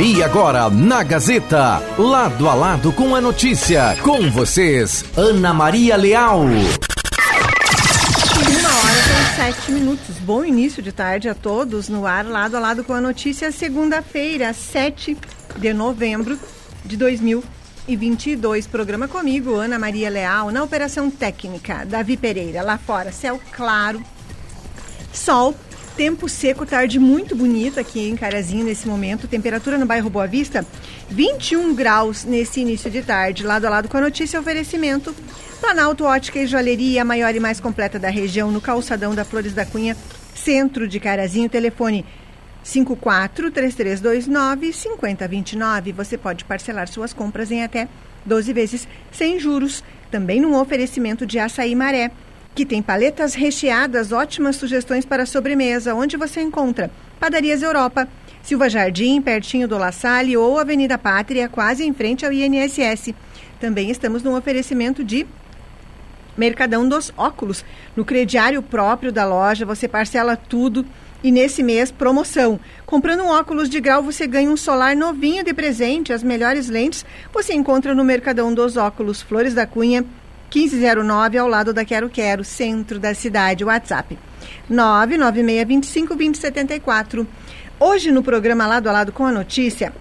E agora, na Gazeta, lado a lado com a notícia, com vocês, Ana Maria Leal. Uma hora com sete minutos. Bom início de tarde a todos no ar, lado a lado com a notícia, segunda-feira, 7 de novembro de 2022. Programa comigo, Ana Maria Leal, na operação técnica, Davi Pereira, lá fora, céu claro, sol tempo seco, tarde muito bonita aqui em Carazinho nesse momento. Temperatura no bairro Boa Vista, 21 graus nesse início de tarde. Lado a lado com a notícia, oferecimento. Planalto Ótica e Joalheria, a maior e mais completa da região, no calçadão da Flores da Cunha, centro de Carazinho. Telefone 54 3329 5029. Você pode parcelar suas compras em até 12 vezes sem juros. Também num oferecimento de açaí maré que tem paletas recheadas, ótimas sugestões para sobremesa, onde você encontra Padarias Europa, Silva Jardim, pertinho do La Salle ou Avenida Pátria, quase em frente ao INSS. Também estamos no oferecimento de Mercadão dos Óculos. No crediário próprio da loja, você parcela tudo e nesse mês, promoção. Comprando um óculos de grau, você ganha um solar novinho de presente. As melhores lentes você encontra no Mercadão dos Óculos, Flores da Cunha, 1509, ao lado da Quero Quero, centro da cidade. WhatsApp 996252074. Hoje, no programa Lado a Lado com a Notícia,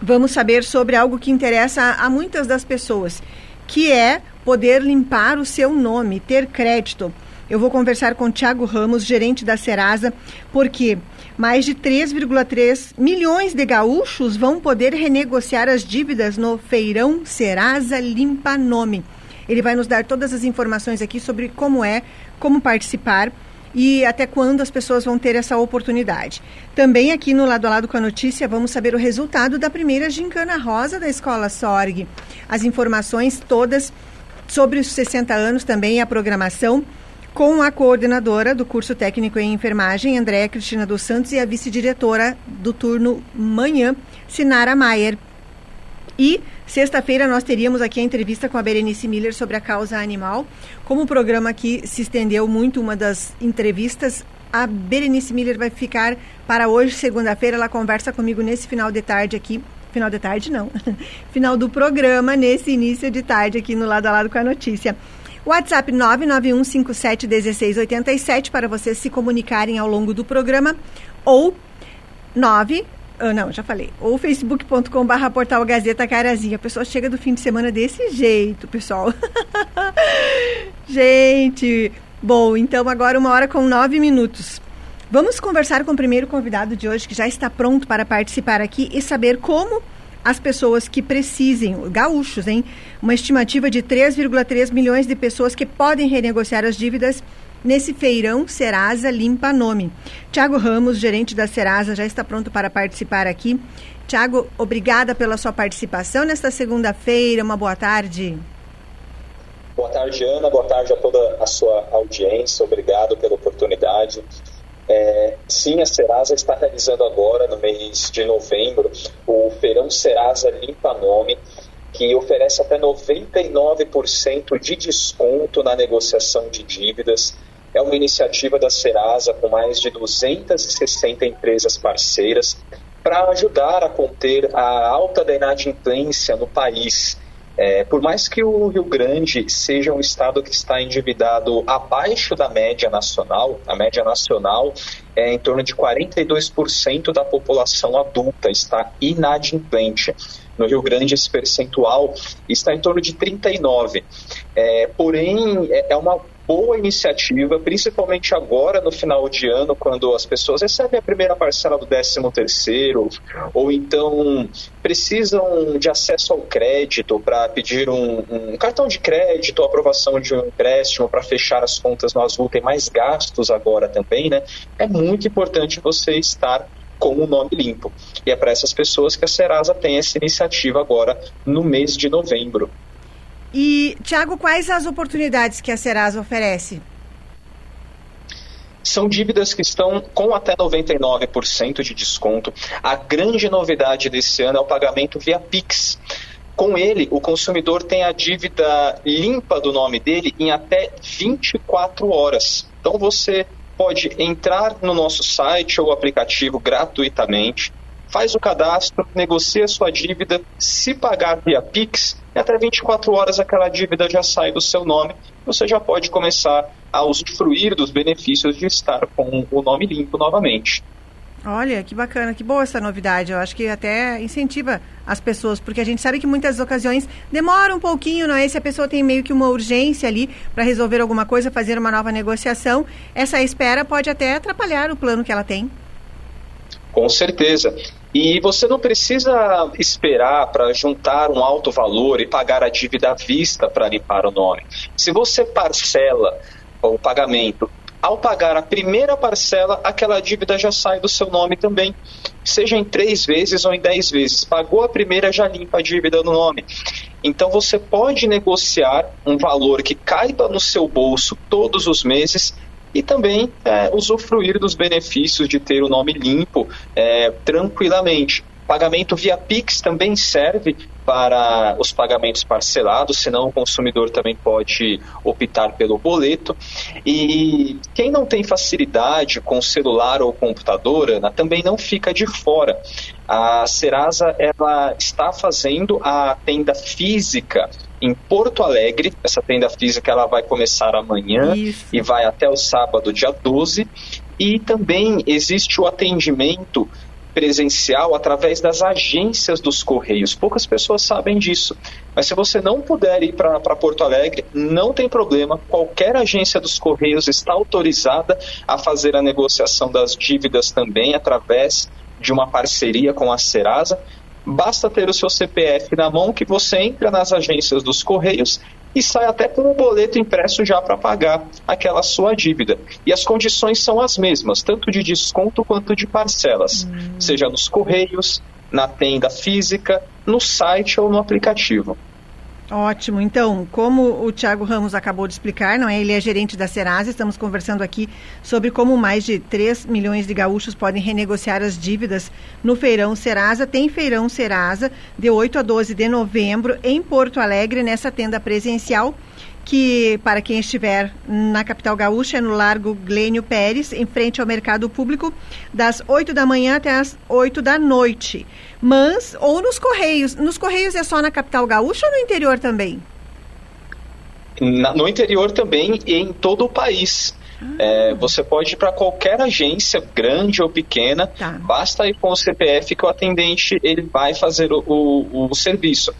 vamos saber sobre algo que interessa a muitas das pessoas, que é poder limpar o seu nome, ter crédito. Eu vou conversar com Tiago Ramos, gerente da Serasa, porque mais de 3,3 milhões de gaúchos vão poder renegociar as dívidas no Feirão Serasa Limpa Nome. Ele vai nos dar todas as informações aqui sobre como é, como participar e até quando as pessoas vão ter essa oportunidade. Também aqui no Lado a Lado com a Notícia, vamos saber o resultado da primeira gincana rosa da Escola Sorg. As informações todas sobre os 60 anos, também a programação, com a coordenadora do curso técnico em enfermagem, Andréa Cristina dos Santos, e a vice-diretora do turno manhã, Sinara Maier. E sexta-feira nós teríamos aqui a entrevista com a Berenice Miller sobre a causa animal. Como o programa aqui se estendeu muito, uma das entrevistas, a Berenice Miller vai ficar para hoje, segunda-feira. Ela conversa comigo nesse final de tarde aqui. Final de tarde, não. final do programa, nesse início de tarde aqui no Lado a Lado com a Notícia. WhatsApp 991571687 para vocês se comunicarem ao longo do programa ou 9 ah, não, já falei. Ou facebook.com barra portal Gazeta Carazinha. A pessoa chega do fim de semana desse jeito, pessoal. Gente, bom, então agora uma hora com nove minutos. Vamos conversar com o primeiro convidado de hoje, que já está pronto para participar aqui e saber como as pessoas que precisem, gaúchos, hein? Uma estimativa de 3,3 milhões de pessoas que podem renegociar as dívidas nesse feirão Serasa Limpa Nome. Tiago Ramos, gerente da Serasa, já está pronto para participar aqui. Tiago, obrigada pela sua participação nesta segunda-feira. Uma boa tarde. Boa tarde, Ana. Boa tarde a toda a sua audiência. Obrigado pela oportunidade. É, sim, a Serasa está realizando agora, no mês de novembro, o Feirão Serasa Limpa Nome, que oferece até 99% de desconto na negociação de dívidas é uma iniciativa da Serasa com mais de 260 empresas parceiras para ajudar a conter a alta da inadimplência no país. É, por mais que o Rio Grande seja um estado que está endividado abaixo da média nacional, a média nacional é em torno de 42% da população adulta está inadimplente. No Rio Grande, esse percentual está em torno de 39%. É, porém, é, é uma boa iniciativa, principalmente agora no final de ano, quando as pessoas recebem a primeira parcela do 13 terceiro, ou então precisam de acesso ao crédito para pedir um, um, cartão de crédito, aprovação de um empréstimo para fechar as contas no Azul, tem mais gastos agora também, né? É muito importante você estar com o nome limpo. E é para essas pessoas que a Serasa tem essa iniciativa agora no mês de novembro. E, Tiago, quais as oportunidades que a Serasa oferece? São dívidas que estão com até 99% de desconto. A grande novidade desse ano é o pagamento via Pix. Com ele, o consumidor tem a dívida limpa do nome dele em até 24 horas. Então você pode entrar no nosso site ou aplicativo gratuitamente, faz o cadastro, negocia a sua dívida, se pagar via Pix, em até 24 horas aquela dívida já sai do seu nome, você já pode começar a usufruir dos benefícios de estar com o nome limpo novamente. Olha, que bacana, que boa essa novidade. Eu acho que até incentiva as pessoas, porque a gente sabe que muitas ocasiões demora um pouquinho, não é? Se a pessoa tem meio que uma urgência ali para resolver alguma coisa, fazer uma nova negociação, essa espera pode até atrapalhar o plano que ela tem. Com certeza. E você não precisa esperar para juntar um alto valor e pagar a dívida à vista para limpar o nome. Se você parcela o pagamento ao pagar a primeira parcela, aquela dívida já sai do seu nome também, seja em três vezes ou em dez vezes. Pagou a primeira, já limpa a dívida no nome. Então você pode negociar um valor que caiba no seu bolso todos os meses e também é, usufruir dos benefícios de ter o nome limpo é, tranquilamente. Pagamento via Pix também serve para os pagamentos parcelados, senão o consumidor também pode optar pelo boleto. E quem não tem facilidade com celular ou computador, Ana, também não fica de fora. A Serasa ela está fazendo a tenda física em Porto Alegre. Essa tenda física ela vai começar amanhã Isso. e vai até o sábado, dia 12. E também existe o atendimento presencial através das agências dos Correios. Poucas pessoas sabem disso. Mas se você não puder ir para Porto Alegre, não tem problema. Qualquer agência dos Correios está autorizada a fazer a negociação das dívidas também através de uma parceria com a Serasa. Basta ter o seu CPF na mão que você entra nas agências dos Correios e sai até com o boleto impresso já para pagar aquela sua dívida. E as condições são as mesmas, tanto de desconto quanto de parcelas, hum. seja nos Correios, na tenda física, no site ou no aplicativo. Ótimo. Então, como o Tiago Ramos acabou de explicar, não é? Ele é gerente da Serasa. Estamos conversando aqui sobre como mais de 3 milhões de gaúchos podem renegociar as dívidas no Feirão Serasa. Tem Feirão Serasa de 8 a 12 de novembro em Porto Alegre, nessa tenda presencial que para quem estiver na capital gaúcha é no Largo Glênio Pérez, em frente ao mercado público, das 8 da manhã até as 8 da noite. Mas, ou nos Correios. Nos Correios é só na capital gaúcha ou no interior também? Na, no interior também e em todo o país. Ah. É, você pode ir para qualquer agência, grande ou pequena, tá. basta ir com o CPF que o atendente ele vai fazer o, o, o serviço.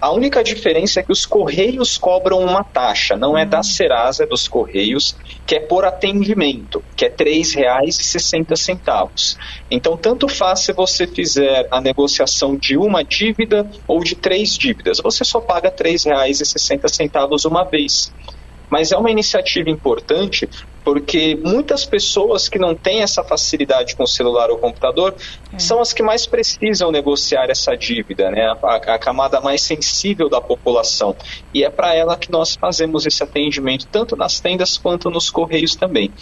A única diferença é que os Correios cobram uma taxa, não é da uhum. Serasa, é dos Correios, que é por atendimento, que é R$ 3,60. Então, tanto faz se você fizer a negociação de uma dívida ou de três dívidas, você só paga R$ 3,60 uma vez mas é uma iniciativa importante porque muitas pessoas que não têm essa facilidade com o celular ou computador é. são as que mais precisam negociar essa dívida, né? A, a camada mais sensível da população. E é para ela que nós fazemos esse atendimento, tanto nas tendas quanto nos correios também.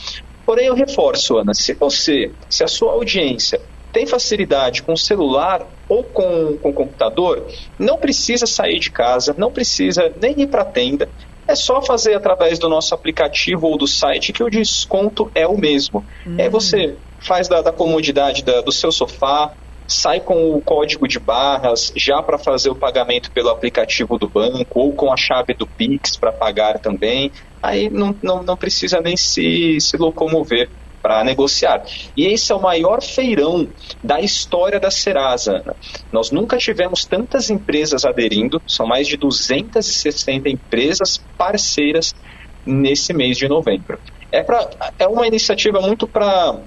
Porém, eu reforço, Ana, se você, se a sua audiência tem facilidade com o celular ou com, com o computador, não precisa sair de casa, não precisa nem ir para a tenda. É só fazer através do nosso aplicativo ou do site que o desconto é o mesmo. Hum. É você faz da, da comodidade da, do seu sofá, sai com o código de barras já para fazer o pagamento pelo aplicativo do banco ou com a chave do Pix para pagar também. Aí não, não, não precisa nem se, se locomover para negociar. E esse é o maior feirão da história da Serasa. Nós nunca tivemos tantas empresas aderindo, são mais de 260 empresas parceiras nesse mês de novembro. É, pra, é uma iniciativa muito para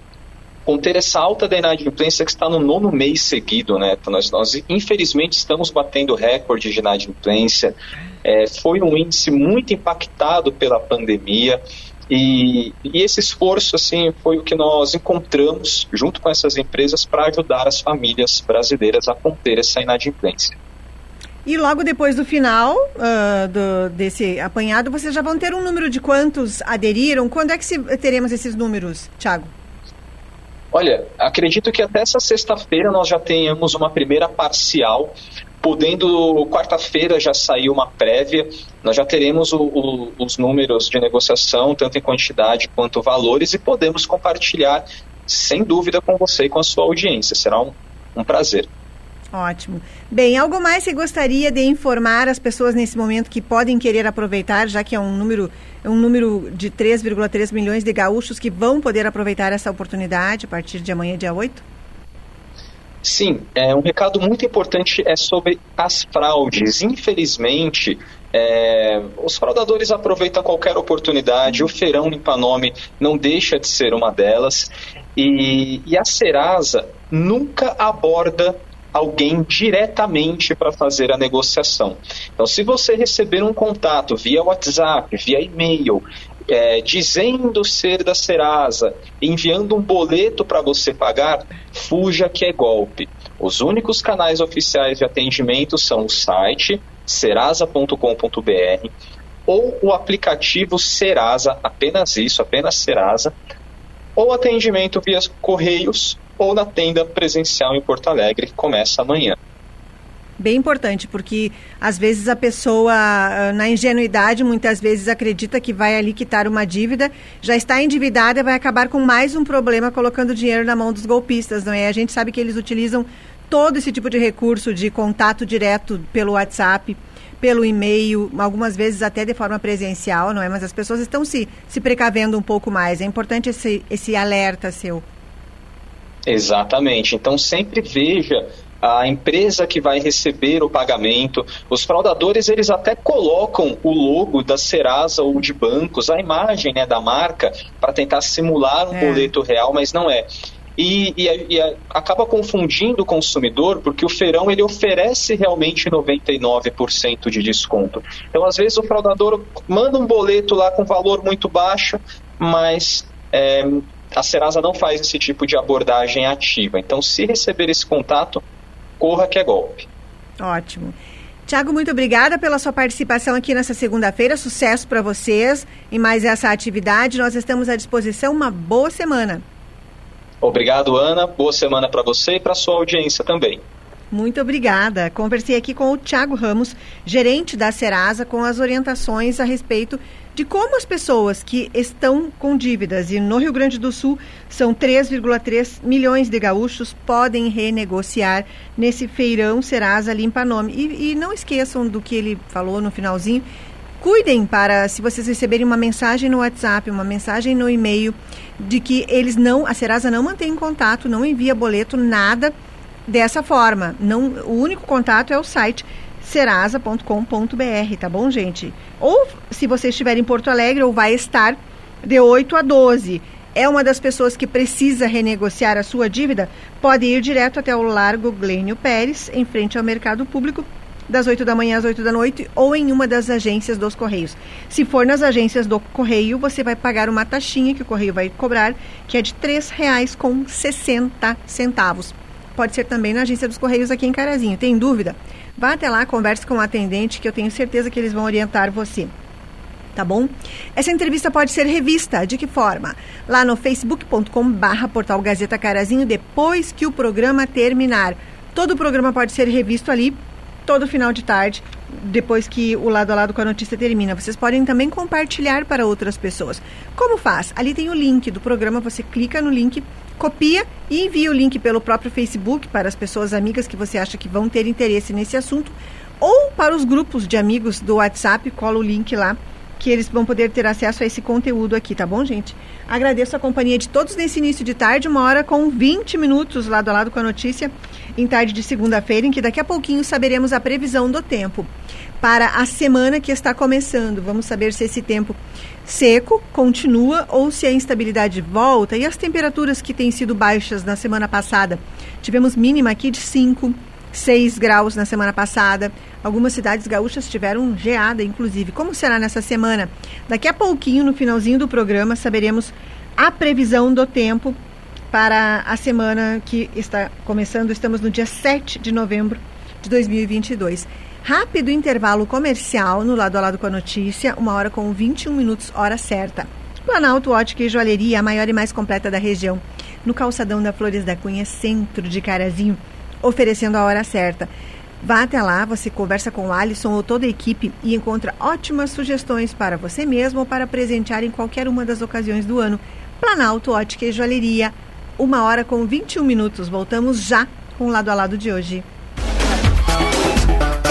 conter essa alta da inadimplência que está no nono mês seguido, né? Nós, nós infelizmente estamos batendo recorde de inadimplência. É, foi um índice muito impactado pela pandemia. E, e, esse esforço assim foi o que nós encontramos junto com essas empresas para ajudar as famílias brasileiras a conter essa inadimplência. E logo depois do final uh, do, desse apanhado, vocês já vão ter um número de quantos aderiram? Quando é que se, teremos esses números, Thiago? Olha, acredito que até essa sexta-feira nós já tenhamos uma primeira parcial podendo quarta-feira já sair uma prévia, nós já teremos o, o, os números de negociação, tanto em quantidade quanto valores, e podemos compartilhar sem dúvida com você e com a sua audiência. Será um, um prazer. Ótimo. Bem, algo mais que gostaria de informar as pessoas nesse momento que podem querer aproveitar, já que é um número, é um número de 3,3 milhões de gaúchos que vão poder aproveitar essa oportunidade a partir de amanhã, dia 8? Sim, é, um recado muito importante é sobre as fraudes. Infelizmente, é, os fraudadores aproveitam qualquer oportunidade, o feirão limpa nome não deixa de ser uma delas, e, e a Serasa nunca aborda alguém diretamente para fazer a negociação. Então, se você receber um contato via WhatsApp, via e-mail, é, dizendo ser da Serasa, enviando um boleto para você pagar, fuja que é golpe. Os únicos canais oficiais de atendimento são o site serasa.com.br ou o aplicativo Serasa, apenas isso, apenas Serasa, ou atendimento via correios ou na tenda presencial em Porto Alegre, que começa amanhã bem importante, porque às vezes a pessoa, ah, na ingenuidade, muitas vezes acredita que vai ali quitar uma dívida, já está endividada vai acabar com mais um problema colocando dinheiro na mão dos golpistas, não é? A gente sabe que eles utilizam todo esse tipo de recurso de contato direto pelo WhatsApp, pelo e-mail, algumas vezes até de forma presencial, não é? Mas as pessoas estão se, se precavendo um pouco mais. É importante esse, esse alerta seu. Exatamente. Então sempre veja a empresa que vai receber o pagamento. Os fraudadores, eles até colocam o logo da Serasa ou de bancos, a imagem né, da marca, para tentar simular um é. boleto real, mas não é. E, e, e, acaba confundindo o consumidor, porque o feirão ele oferece realmente 99% de desconto. Então, às vezes, o fraudador manda um boleto lá com valor muito baixo, mas é, a Serasa não faz esse tipo de abordagem ativa. Então, se receber esse contato, corra que é golpe. Ótimo. Tiago, muito obrigada pela sua participação aqui nessa segunda-feira. Sucesso para vocês em mais essa atividade. Nós estamos à disposição. Uma boa semana. Obrigado, Ana. Boa semana para você e para sua audiência também. Muito obrigada. Conversei aqui com o Tiago Ramos, gerente da Serasa, com as orientações a respeito de como as pessoas que estão com dívidas, e no Rio Grande do Sul são 3,3 milhões de gaúchos, podem renegociar nesse feirão Serasa Limpa Nome. E, e não esqueçam do que ele falou no finalzinho. Cuidem para, se vocês receberem uma mensagem no WhatsApp, uma mensagem no e-mail, de que eles não, a Serasa não mantém contato, não envia boleto, nada dessa forma. Não, o único contato é o site serasa.com.br, tá bom, gente? Ou se você estiver em Porto Alegre ou vai estar de 8 a 12, é uma das pessoas que precisa renegociar a sua dívida, pode ir direto até o Largo Glênio Pérez, em frente ao Mercado Público, das 8 da manhã às 8 da noite, ou em uma das agências dos Correios. Se for nas agências do Correio, você vai pagar uma taxinha que o Correio vai cobrar, que é de R$ 3,60. Pode ser também na agência dos Correios aqui em Carazinho. Tem dúvida? Vá até lá, converse com o atendente, que eu tenho certeza que eles vão orientar você. Tá bom? Essa entrevista pode ser revista. De que forma? Lá no facebook.com barra portal Gazeta Carazinho, depois que o programa terminar. Todo o programa pode ser revisto ali, todo final de tarde, depois que o lado a lado com a notícia termina. Vocês podem também compartilhar para outras pessoas. Como faz? Ali tem o link do programa, você clica no link copia e envia o link pelo próprio Facebook para as pessoas amigas que você acha que vão ter interesse nesse assunto ou para os grupos de amigos do WhatsApp, cola o link lá que eles vão poder ter acesso a esse conteúdo aqui, tá bom, gente? Agradeço a companhia de todos nesse início de tarde, uma hora com 20 minutos lado a lado com a notícia, em tarde de segunda-feira, em que daqui a pouquinho saberemos a previsão do tempo para a semana que está começando. Vamos saber se esse tempo seco continua ou se a instabilidade volta e as temperaturas que têm sido baixas na semana passada. Tivemos mínima aqui de 5, 6 graus na semana passada. Algumas cidades gaúchas tiveram geada, inclusive. Como será nessa semana? Daqui a pouquinho, no finalzinho do programa, saberemos a previsão do tempo para a semana que está começando. Estamos no dia 7 de novembro de 2022. Rápido intervalo comercial no lado a lado com a notícia, uma hora com 21 minutos, hora certa. Planalto Ótica e Joalheria, a maior e mais completa da região. No calçadão da Flores da Cunha, centro de Carazinho, oferecendo a hora certa. Vá até lá, você conversa com o Alisson ou toda a equipe e encontra ótimas sugestões para você mesmo ou para presentear em qualquer uma das ocasiões do ano. Planalto Ótica e Joalheria, uma hora com 21 minutos. Voltamos já com o lado a lado de hoje.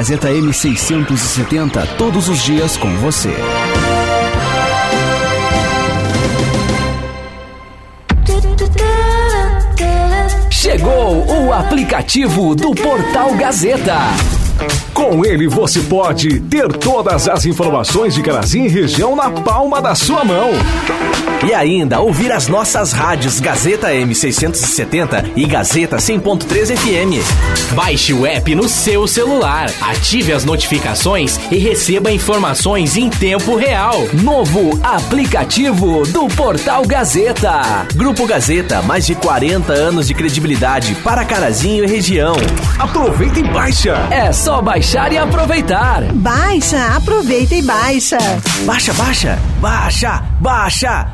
Gazeta M670, todos os dias com você. Chegou o aplicativo do Portal Gazeta. Com ele você pode ter todas as informações de Carazinho e região na palma da sua mão. E ainda ouvir as nossas rádios Gazeta M670 e Gazeta 100.3 FM. Baixe o app no seu celular, ative as notificações e receba informações em tempo real. Novo aplicativo do Portal Gazeta. Grupo Gazeta, mais de 40 anos de credibilidade para Carazinho e região. Aproveita e baixa. É só baixar e aproveitar. Baixa, aproveita e baixa. Baixa, baixa, baixa, baixa.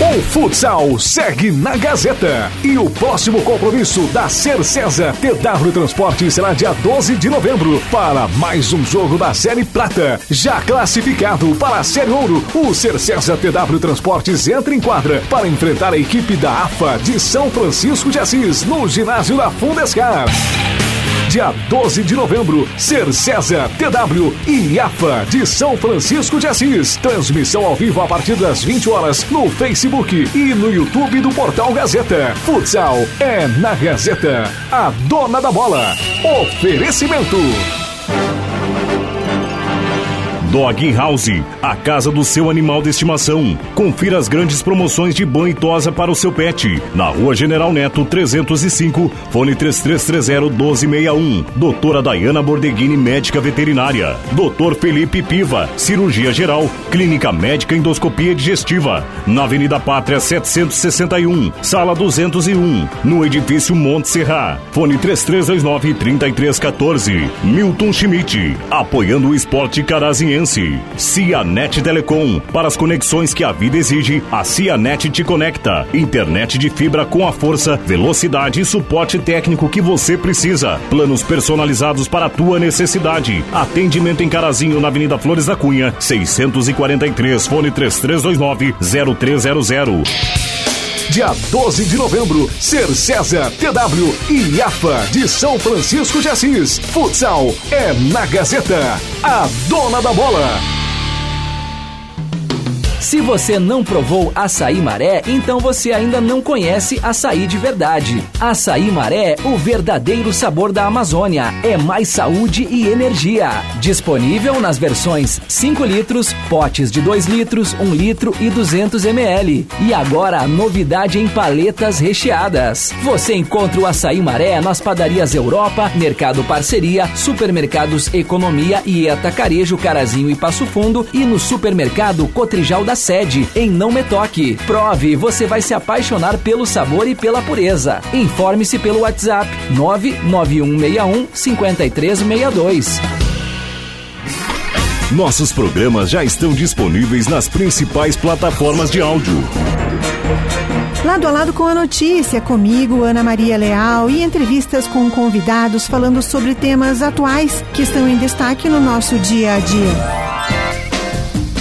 O futsal segue na Gazeta e o próximo compromisso da Ser César TW Transporte será dia 12 de novembro para mais um jogo da Série Prata. Já classificado para a Série Ouro, o Ser César TW Transportes entra em quadra para enfrentar a equipe da AFA de São Francisco de Assis no ginásio da Fundescar dia 12 de novembro, Ser César, TW e AFA de São Francisco de Assis. Transmissão ao vivo a partir das 20 horas no Facebook e no YouTube do Portal Gazeta. Futsal é na Gazeta, a dona da bola. Oferecimento. Dog House, a casa do seu animal de estimação. Confira as grandes promoções de banho e tosa para o seu pet. Na Rua General Neto 305, fone 3330-1261. Doutora Dayana Bordeghini, médica veterinária. Doutor Felipe Piva, cirurgia geral. Clínica médica endoscopia digestiva. Na Avenida Pátria 761, sala 201. No edifício Monte Serra. Fone 3329-3314. Milton Schmidt, apoiando o esporte carazinhense. Cianet Telecom. Para as conexões que a vida exige, a Cianet te conecta. Internet de fibra com a força, velocidade e suporte técnico que você precisa. Planos personalizados para a tua necessidade. Atendimento em Carazinho, na Avenida Flores da Cunha, 643, fone 3329-0300. Dia 12 de novembro, Ser César, TW e AFA de São Francisco de Assis. Futsal é na Gazeta, a dona da bola. Se você não provou açaí maré, então você ainda não conhece açaí de verdade. Açaí maré, o verdadeiro sabor da Amazônia. É mais saúde e energia. Disponível nas versões 5 litros, potes de 2 litros, 1 litro e 200 ml. E agora a novidade em paletas recheadas. Você encontra o açaí maré nas padarias Europa, Mercado Parceria, Supermercados Economia e Atacarejo Carazinho e Passo Fundo e no supermercado Cotrijal da sede, em Não Me Toque. Prove, você vai se apaixonar pelo sabor e pela pureza. Informe-se pelo WhatsApp 99161 5362. Nossos programas já estão disponíveis nas principais plataformas de áudio. Lado a lado com a notícia, comigo, Ana Maria Leal, e entrevistas com convidados falando sobre temas atuais que estão em destaque no nosso dia a dia.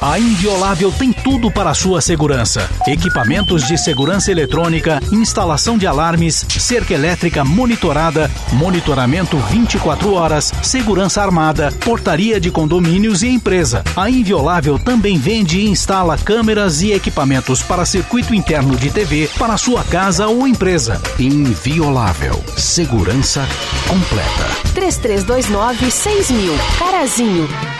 A Inviolável tem tudo para a sua segurança: equipamentos de segurança eletrônica, instalação de alarmes, cerca elétrica monitorada, monitoramento 24 horas, segurança armada, portaria de condomínios e empresa. A Inviolável também vende e instala câmeras e equipamentos para circuito interno de TV para sua casa ou empresa. Inviolável. Segurança completa. 3329 6000. Carazinho.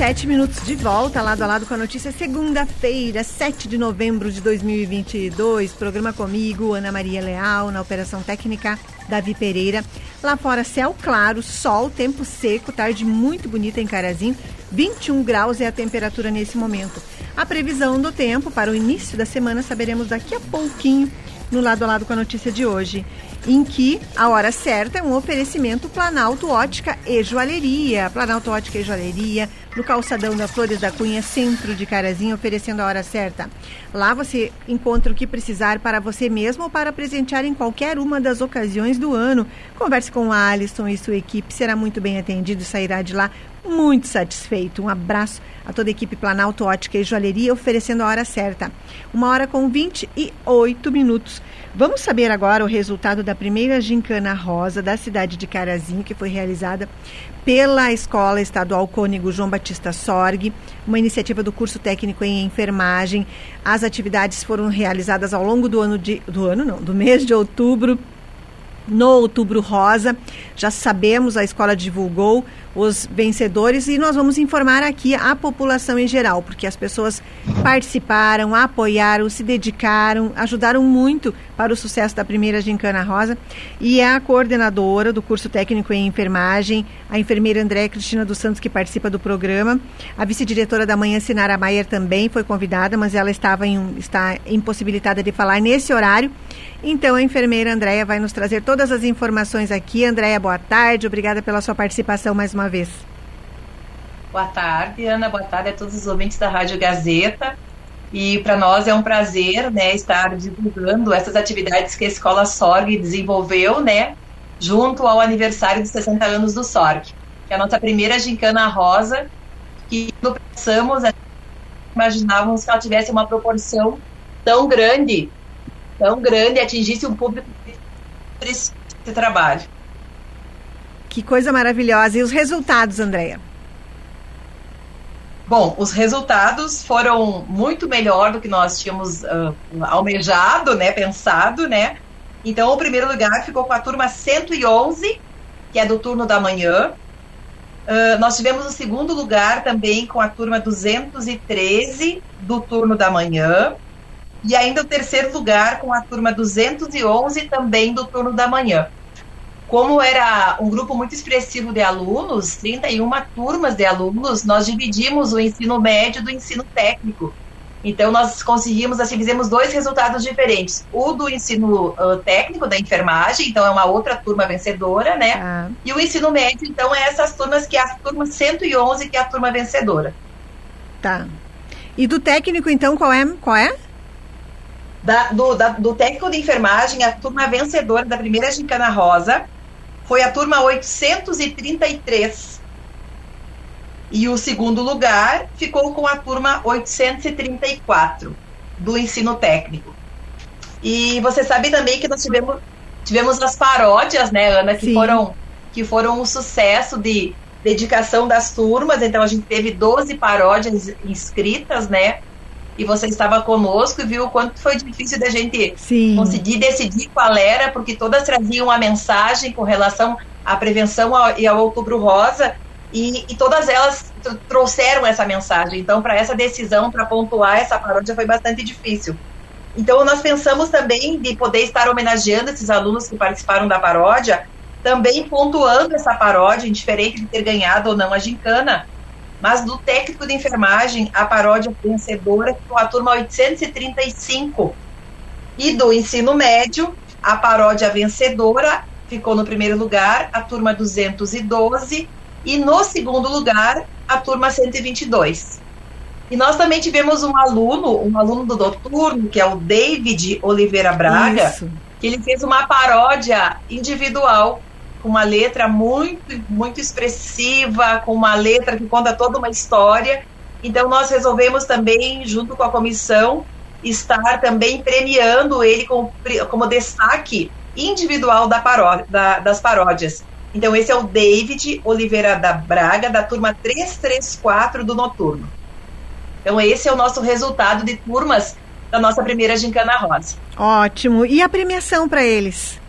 27 minutos de volta, lado a lado com a notícia. Segunda-feira, 7 de novembro de 2022. Programa comigo, Ana Maria Leal, na Operação Técnica, Davi Pereira. Lá fora, céu claro, sol, tempo seco, tarde muito bonita em Carazinho. 21 graus é a temperatura nesse momento. A previsão do tempo para o início da semana saberemos daqui a pouquinho no lado a lado com a notícia de hoje, em que a hora certa é um oferecimento Planalto Ótica e Joalheria. Planalto Ótica e Joalheria, no calçadão da Flores da Cunha, centro de Carazinho, oferecendo a hora certa. Lá você encontra o que precisar para você mesmo ou para presentear em qualquer uma das ocasiões do ano. Converse com o Alisson e sua equipe, será muito bem atendido e sairá de lá muito satisfeito. Um abraço a toda a equipe Planalto Ótica e Joalheria oferecendo a hora certa. Uma hora com 28 minutos. Vamos saber agora o resultado da primeira gincana rosa da cidade de Carazinho, que foi realizada pela Escola Estadual Cônigo João Batista Sorg, uma iniciativa do curso técnico em enfermagem. As atividades foram realizadas ao longo do ano de, do ano não, do mês de outubro no Outubro Rosa. Já sabemos, a escola divulgou os vencedores e nós vamos informar aqui a população em geral, porque as pessoas participaram, apoiaram, se dedicaram, ajudaram muito para o sucesso da primeira Gincana Rosa. E a coordenadora do curso técnico em enfermagem, a enfermeira Andréa Cristina dos Santos, que participa do programa, a vice-diretora da manhã, Sinara Maier, também foi convidada, mas ela estava em, está impossibilitada de falar nesse horário. Então a enfermeira Andréia vai nos trazer todas as informações aqui. Andréia, boa tarde, obrigada pela sua participação mais uma vez. Boa tarde, Ana, boa tarde a todos os ouvintes da Rádio Gazeta. E para nós é um prazer né, estar divulgando essas atividades que a Escola SORG desenvolveu, né, junto ao aniversário dos 60 anos do SORG, que é a nossa primeira gincana rosa, que quando pensamos, imaginávamos que ela tivesse uma proporção tão grande tão grande atingisse um público esse trabalho. Que coisa maravilhosa. E os resultados, Andréia? Bom, os resultados foram muito melhor do que nós tínhamos uh, almejado, né, pensado, né? Então, o primeiro lugar ficou com a turma 111, que é do turno da manhã. Uh, nós tivemos o segundo lugar também com a turma 213, do turno da manhã. E ainda o terceiro lugar com a turma 211, também do turno da manhã. Como era um grupo muito expressivo de alunos, 31 turmas de alunos, nós dividimos o ensino médio do ensino técnico. Então, nós conseguimos, assim, fizemos dois resultados diferentes. O do ensino uh, técnico, da enfermagem, então é uma outra turma vencedora, né? Ah. E o ensino médio, então, é essas turmas que é a turma 111, que é a turma vencedora. Tá. E do técnico, então, qual é? Qual é? da, do, da, do técnico de enfermagem, a turma vencedora da primeira Gincana Rosa foi a turma 833. E o segundo lugar ficou com a turma 834 do ensino técnico. E você sabe também que nós tivemos, tivemos as paródias, né, Ana, que foram que foram um sucesso de dedicação das turmas. Então a gente teve 12 paródias inscritas, né? E você estava conosco e viu o quanto foi difícil da gente Sim. conseguir decidir qual era, porque todas traziam uma mensagem com relação à prevenção ao, e ao Outubro Rosa, e, e todas elas trouxeram essa mensagem. Então, para essa decisão, para pontuar essa paródia, foi bastante difícil. Então, nós pensamos também de poder estar homenageando esses alunos que participaram da paródia, também pontuando essa paródia, indiferente de ter ganhado ou não a gincana, mas do técnico de enfermagem, a paródia vencedora com a turma 835. E do ensino médio, a paródia vencedora ficou no primeiro lugar, a turma 212, e no segundo lugar, a turma 122. E nós também tivemos um aluno, um aluno do noturno, que é o David Oliveira Braga, Isso. que ele fez uma paródia individual com uma letra muito, muito expressiva, com uma letra que conta toda uma história. Então nós resolvemos também, junto com a comissão, estar também premiando ele como, como destaque individual da paródia, da, das paródias. Então esse é o David Oliveira da Braga, da turma 334 do Noturno. Então esse é o nosso resultado de turmas da nossa primeira Gincana Rosa. Ótimo. E a premiação para eles?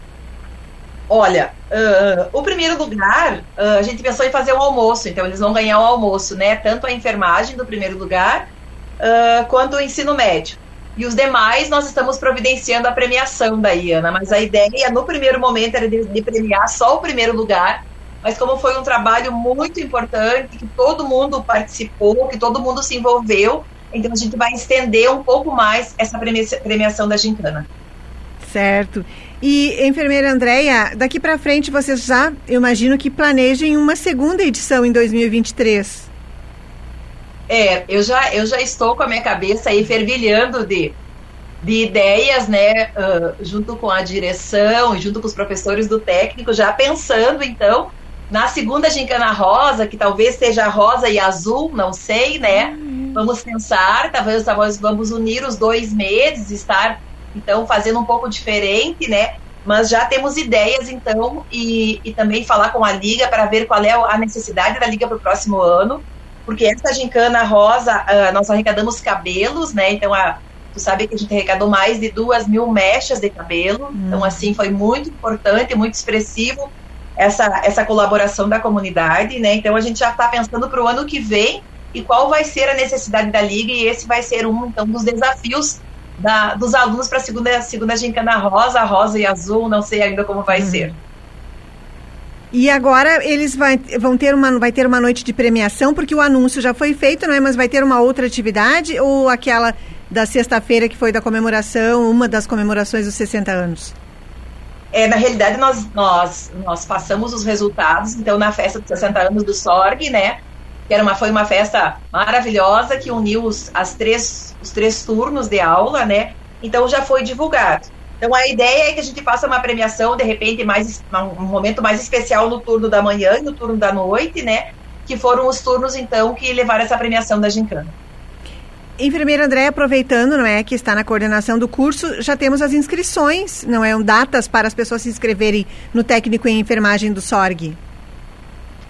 Olha, uh, o primeiro lugar, uh, a gente pensou em fazer um almoço, então eles vão ganhar o um almoço, né? Tanto a enfermagem do primeiro lugar, uh, quanto o ensino médio. E os demais, nós estamos providenciando a premiação da Iana, mas a ideia no primeiro momento era de, de premiar só o primeiro lugar, mas como foi um trabalho muito importante, que todo mundo participou, que todo mundo se envolveu, então a gente vai estender um pouco mais essa premiação da gincana. Certo. E, enfermeira Andréia, daqui para frente vocês já, eu imagino que planejem uma segunda edição em 2023. É, eu já, eu já estou com a minha cabeça aí fervilhando de, de ideias, né, uh, junto com a direção e junto com os professores do técnico, já pensando, então, na segunda gincana rosa, que talvez seja rosa e azul, não sei, né? Uhum. Vamos pensar, talvez, talvez vamos unir os dois meses, estar então, fazendo um pouco diferente, né? Mas já temos ideias, então, e, e também falar com a Liga para ver qual é a necessidade da Liga para o próximo ano. Porque essa gincana rosa, uh, nós arrecadamos cabelos, né? Então, a, tu sabe que a gente arrecadou mais de duas mil mechas de cabelo. Hum. Então, assim, foi muito importante, muito expressivo essa, essa colaboração da comunidade, né? Então, a gente já está pensando para o ano que vem e qual vai ser a necessidade da Liga, e esse vai ser um, então, dos desafios da, dos alunos para a segunda, segunda gincana rosa, rosa e azul, não sei ainda como vai uhum. ser. E agora eles vai, vão ter uma, vai ter uma noite de premiação, porque o anúncio já foi feito, não é? Mas vai ter uma outra atividade ou aquela da sexta-feira que foi da comemoração, uma das comemorações dos 60 anos? É, na realidade, nós, nós, nós passamos os resultados, então, na festa dos 60 anos do SORG, né? Que era uma, foi uma festa maravilhosa que uniu os, as três os três turnos de aula, né? Então já foi divulgado. Então a ideia é que a gente faça uma premiação, de repente, mais um momento mais especial no turno da manhã e no turno da noite, né? Que foram os turnos, então, que levaram essa premiação da Gincana. Enfermeira André, aproveitando, não é, que está na coordenação do curso, já temos as inscrições, não é, datas para as pessoas se inscreverem no técnico em enfermagem do SORG.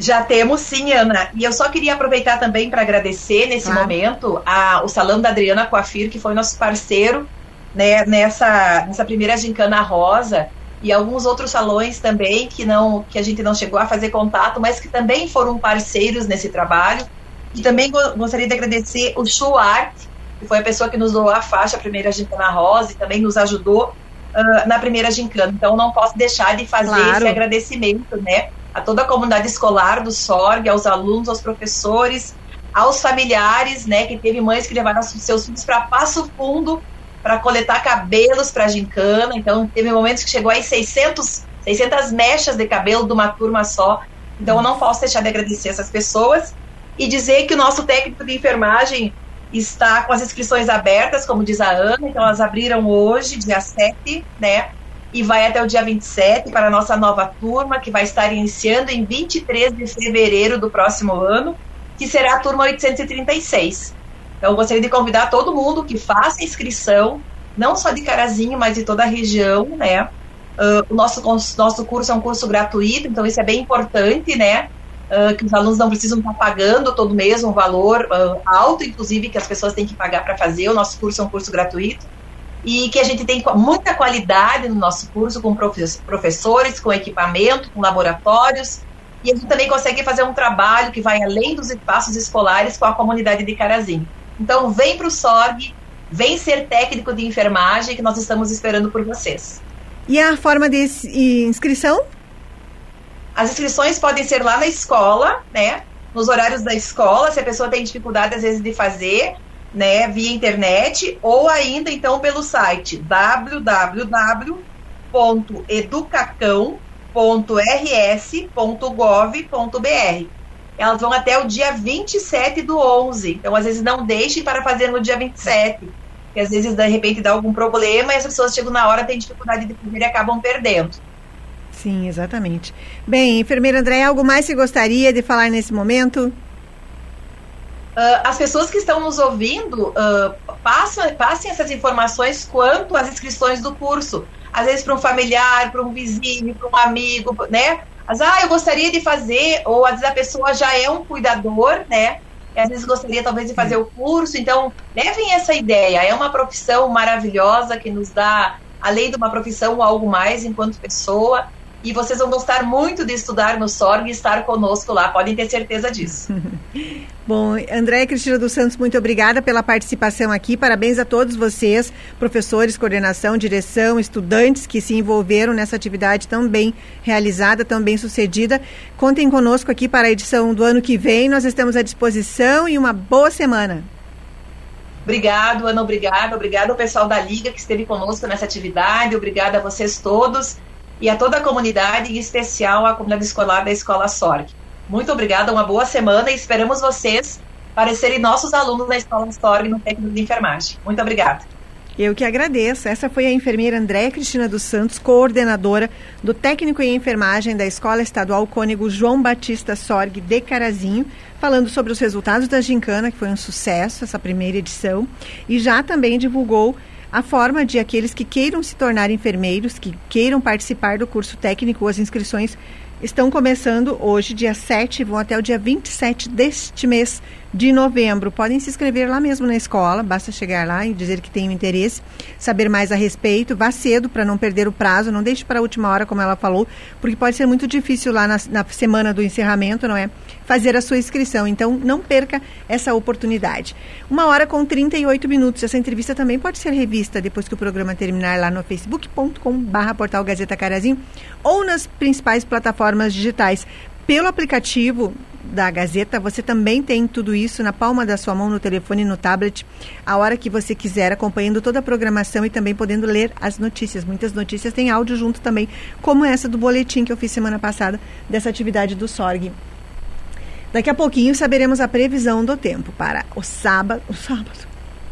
Já temos sim, Ana. E eu só queria aproveitar também para agradecer nesse ah. momento a, o Salão da Adriana Coafir, que foi nosso parceiro né, nessa, nessa primeira gincana rosa, e alguns outros salões também que, não, que a gente não chegou a fazer contato, mas que também foram parceiros nesse trabalho. E também gostaria de agradecer o Show Art, que foi a pessoa que nos doou a faixa Primeira Gincana Rosa e também nos ajudou uh, na primeira gincana. Então, não posso deixar de fazer claro. esse agradecimento, né? A toda a comunidade escolar do SORG, aos alunos, aos professores, aos familiares, né, que teve mães que levaram seus filhos para Passo Fundo para coletar cabelos para gincana, então teve momentos que chegou aí 600, 600 mechas de cabelo de uma turma só, então eu não posso deixar de agradecer essas pessoas e dizer que o nosso técnico de enfermagem está com as inscrições abertas, como diz a Ana, então elas abriram hoje, dia 7, né, e vai até o dia 27 para a nossa nova turma, que vai estar iniciando em 23 de fevereiro do próximo ano, que será a turma 836. Então, eu gostaria de convidar todo mundo que faça inscrição, não só de Carazinho, mas de toda a região, né? Uh, o nosso, nosso curso é um curso gratuito, então isso é bem importante, né? Uh, que os alunos não precisam estar pagando todo mês um valor uh, alto, inclusive, que as pessoas têm que pagar para fazer. O nosso curso é um curso gratuito e que a gente tem muita qualidade no nosso curso, com professores, com equipamento, com laboratórios, e a gente também consegue fazer um trabalho que vai além dos espaços escolares com a comunidade de Carazinho. Então, vem para o SORG, vem ser técnico de enfermagem, que nós estamos esperando por vocês. E a forma de inscrição? As inscrições podem ser lá na escola, né? Nos horários da escola, se a pessoa tem dificuldade às vezes de fazer, né, via internet ou ainda então pelo site www.educacão.rs.gov.br. elas vão até o dia 27 do 11. Então, às vezes, não deixem para fazer no dia 27. Porque às vezes, de repente, dá algum problema e as pessoas chegam na hora, têm dificuldade de fazer e acabam perdendo. Sim, exatamente. Bem, enfermeira André, algo mais que gostaria de falar nesse momento? Uh, as pessoas que estão nos ouvindo, uh, passam, passem essas informações quanto às inscrições do curso. Às vezes para um familiar, para um vizinho, para um amigo, né? Mas, ah, eu gostaria de fazer, ou às vezes a pessoa já é um cuidador, né? E às vezes gostaria talvez de fazer o curso. Então, levem essa ideia. É uma profissão maravilhosa que nos dá, além de uma profissão, algo mais enquanto pessoa e vocês vão gostar muito de estudar no SORG e estar conosco lá, podem ter certeza disso. Bom, André e Cristina dos Santos, muito obrigada pela participação aqui. Parabéns a todos vocês, professores, coordenação, direção, estudantes que se envolveram nessa atividade tão bem realizada, tão bem sucedida. Contem conosco aqui para a edição do ano que vem. Nós estamos à disposição e uma boa semana. Obrigado, Ana, obrigado. Obrigado ao pessoal da Liga que esteve conosco nessa atividade. Obrigada a vocês todos e a toda a comunidade, em especial a comunidade escolar da Escola SORG. Muito obrigada, uma boa semana e esperamos vocês para serem nossos alunos na Escola SORG no técnico de enfermagem. Muito obrigada. Eu que agradeço. Essa foi a enfermeira Andréa Cristina dos Santos, coordenadora do técnico em enfermagem da Escola Estadual Cônego João Batista Sorg de Carazinho, falando sobre os resultados da Gincana, que foi um sucesso, essa primeira edição, e já também divulgou a forma de aqueles que queiram se tornar enfermeiros, que queiram participar do curso técnico, as inscrições estão começando hoje, dia 7, vão até o dia 27 deste mês de novembro. Podem se inscrever lá mesmo na escola, basta chegar lá e dizer que tem um interesse, saber mais a respeito. Vá cedo para não perder o prazo, não deixe para a última hora, como ela falou, porque pode ser muito difícil lá na, na semana do encerramento, não é? Fazer a sua inscrição. Então, não perca essa oportunidade. Uma hora com 38 minutos. Essa entrevista também pode ser revista depois que o programa terminar lá no facebook.com/barra portal Gazeta Carazinho ou nas principais plataformas digitais. Pelo aplicativo da Gazeta, você também tem tudo isso na palma da sua mão, no telefone, no tablet, a hora que você quiser, acompanhando toda a programação e também podendo ler as notícias. Muitas notícias têm áudio junto também, como essa do boletim que eu fiz semana passada dessa atividade do SORG. Daqui a pouquinho saberemos a previsão do tempo para o sábado. O sábado.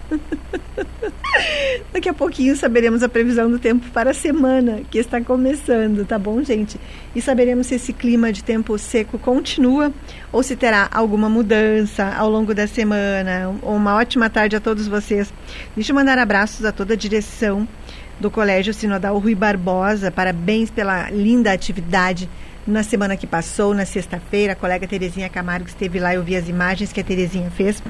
Daqui a pouquinho saberemos a previsão do tempo para a semana que está começando, tá bom, gente? E saberemos se esse clima de tempo seco continua ou se terá alguma mudança ao longo da semana. Uma ótima tarde a todos vocês. Deixa eu mandar abraços a toda a direção do Colégio Sinodal Rui Barbosa. Parabéns pela linda atividade na semana que passou, na sexta-feira, a colega Terezinha Camargo esteve lá, eu vi as imagens que a Terezinha fez.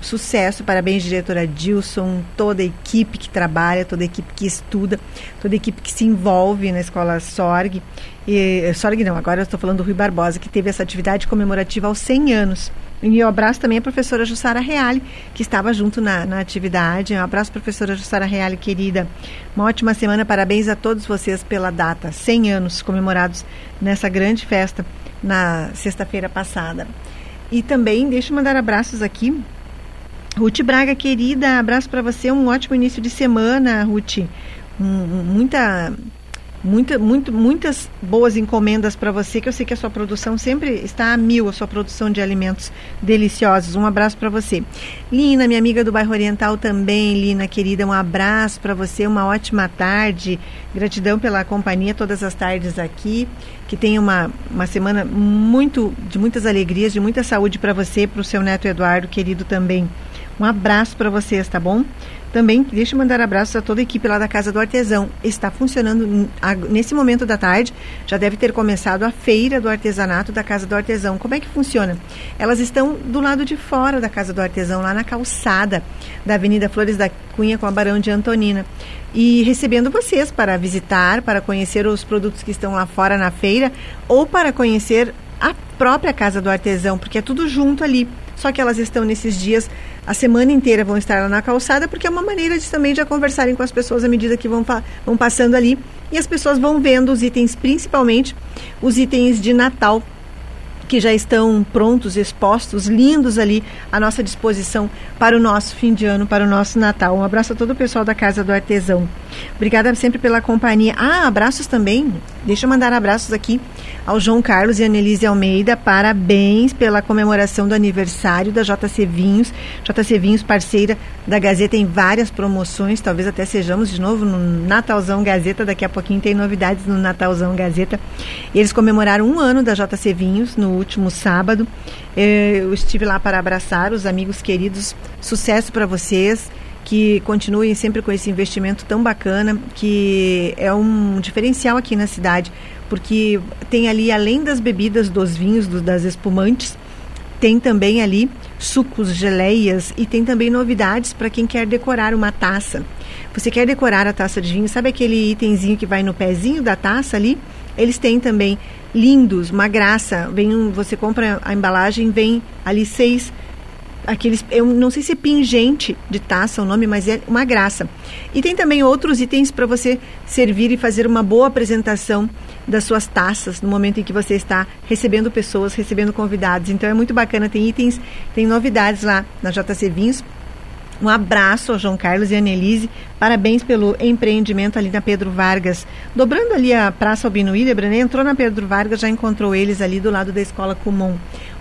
Sucesso, parabéns, diretora Dilson, toda a equipe que trabalha, toda a equipe que estuda, toda a equipe que se envolve na escola SORG. E, Sorg não, agora eu estou falando do Rui Barbosa, que teve essa atividade comemorativa aos 100 anos. E eu abraço também a professora Jussara Reale, que estava junto na, na atividade. Um abraço, professora Jussara Reale, querida. Uma ótima semana, parabéns a todos vocês pela data, 100 anos comemorados nessa grande festa na sexta-feira passada. E também, deixa eu mandar abraços aqui. Ruth Braga, querida, abraço para você, um ótimo início de semana, Ruth. Um, muita muita, muito, muitas boas encomendas para você, que eu sei que a sua produção sempre está a mil, a sua produção de alimentos deliciosos. Um abraço para você. Lina, minha amiga do bairro Oriental também, Lina, querida, um abraço para você, uma ótima tarde. Gratidão pela companhia todas as tardes aqui. Que tenha uma, uma semana muito de muitas alegrias, de muita saúde para você, para o seu neto Eduardo, querido também. Um abraço para vocês, tá bom? Também deixa eu mandar abraços a toda a equipe lá da Casa do Artesão. Está funcionando nesse momento da tarde, já deve ter começado a feira do artesanato da Casa do Artesão. Como é que funciona? Elas estão do lado de fora da Casa do Artesão, lá na calçada da Avenida Flores da Cunha com a Barão de Antonina. E recebendo vocês para visitar, para conhecer os produtos que estão lá fora na feira ou para conhecer a própria Casa do Artesão, porque é tudo junto ali. Só que elas estão nesses dias, a semana inteira vão estar lá na calçada, porque é uma maneira de, também de conversarem com as pessoas à medida que vão, vão passando ali. E as pessoas vão vendo os itens, principalmente os itens de Natal, que já estão prontos, expostos, lindos ali à nossa disposição para o nosso fim de ano, para o nosso Natal. Um abraço a todo o pessoal da Casa do Artesão. Obrigada sempre pela companhia. Ah, abraços também. Deixa eu mandar abraços aqui ao João Carlos e Annelise Almeida. Parabéns pela comemoração do aniversário da JC Vinhos. JC Vinhos, parceira da Gazeta em várias promoções. Talvez até sejamos de novo no Natalzão Gazeta. Daqui a pouquinho tem novidades no Natalzão Gazeta. Eles comemoraram um ano da JC Vinhos no último sábado. Eh, eu estive lá para abraçar os amigos queridos. Sucesso para vocês que continuem sempre com esse investimento tão bacana, que é um diferencial aqui na cidade, porque tem ali, além das bebidas, dos vinhos, das espumantes, tem também ali sucos, geleias e tem também novidades para quem quer decorar uma taça. Você quer decorar a taça de vinho, sabe aquele itemzinho que vai no pezinho da taça ali? Eles têm também lindos, uma graça. Vem um, você compra a embalagem, vem ali seis aqueles, eu não sei se é pingente de taça o nome, mas é uma graça. E tem também outros itens para você servir e fazer uma boa apresentação das suas taças no momento em que você está recebendo pessoas, recebendo convidados. Então é muito bacana, tem itens, tem novidades lá na JC Vinhos. Um abraço ao João Carlos e Annelise. Parabéns pelo empreendimento ali na Pedro Vargas. Dobrando ali a Praça Albino Hildebrand, entrou na Pedro Vargas, já encontrou eles ali do lado da Escola Kumon.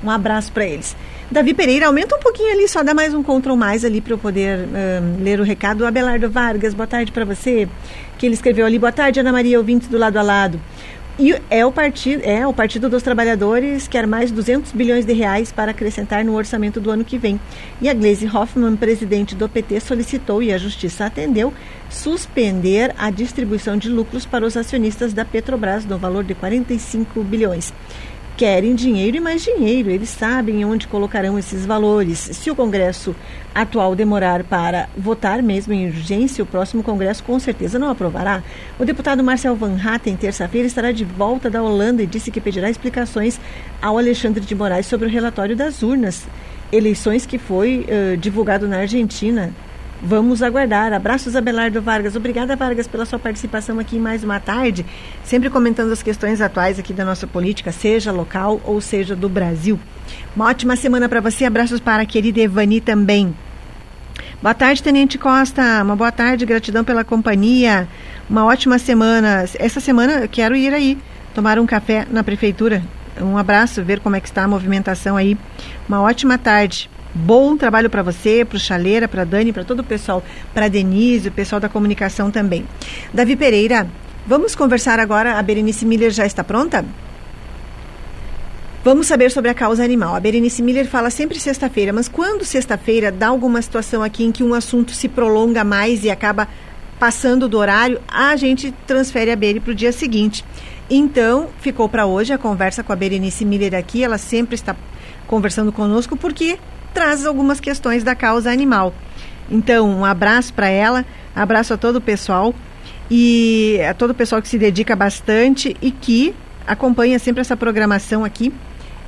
Um abraço para eles. Davi Pereira, aumenta um pouquinho ali, só dá mais um control mais ali para eu poder ler o recado. Abelardo Vargas, boa tarde para você. Que ele escreveu ali, boa tarde, Ana Maria, ouvinte do lado a lado. E é o partido, é o Partido dos Trabalhadores quer mais 200 bilhões de reais para acrescentar no orçamento do ano que vem. E a Gleisi Hoffmann, presidente do PT, solicitou e a Justiça atendeu suspender a distribuição de lucros para os acionistas da Petrobras no valor de 45 bilhões querem dinheiro e mais dinheiro. Eles sabem onde colocarão esses valores. Se o Congresso atual demorar para votar mesmo em urgência, o próximo Congresso com certeza não aprovará. O deputado Marcel Van Hatten, terça-feira, estará de volta da Holanda e disse que pedirá explicações ao Alexandre de Moraes sobre o relatório das urnas. Eleições que foi uh, divulgado na Argentina Vamos aguardar. Abraços, Abelardo Vargas. Obrigada, Vargas, pela sua participação aqui mais uma tarde, sempre comentando as questões atuais aqui da nossa política, seja local ou seja do Brasil. Uma ótima semana para você. Abraços para a querida Evani também. Boa tarde, Tenente Costa. Uma boa tarde, gratidão pela companhia. Uma ótima semana. Essa semana eu quero ir aí tomar um café na prefeitura. Um abraço, ver como é que está a movimentação aí. Uma ótima tarde. Bom trabalho para você, para o Chaleira, para Dani, para todo o pessoal, para Denise, o pessoal da comunicação também. Davi Pereira, vamos conversar agora. A Berenice Miller já está pronta? Vamos saber sobre a causa animal. A Berenice Miller fala sempre sexta-feira, mas quando sexta-feira dá alguma situação aqui em que um assunto se prolonga mais e acaba passando do horário, a gente transfere a Beri para o dia seguinte. Então, ficou para hoje a conversa com a Berenice Miller aqui. Ela sempre está conversando conosco porque traz algumas questões da causa animal. Então, um abraço para ela, abraço a todo o pessoal e a todo o pessoal que se dedica bastante e que acompanha sempre essa programação aqui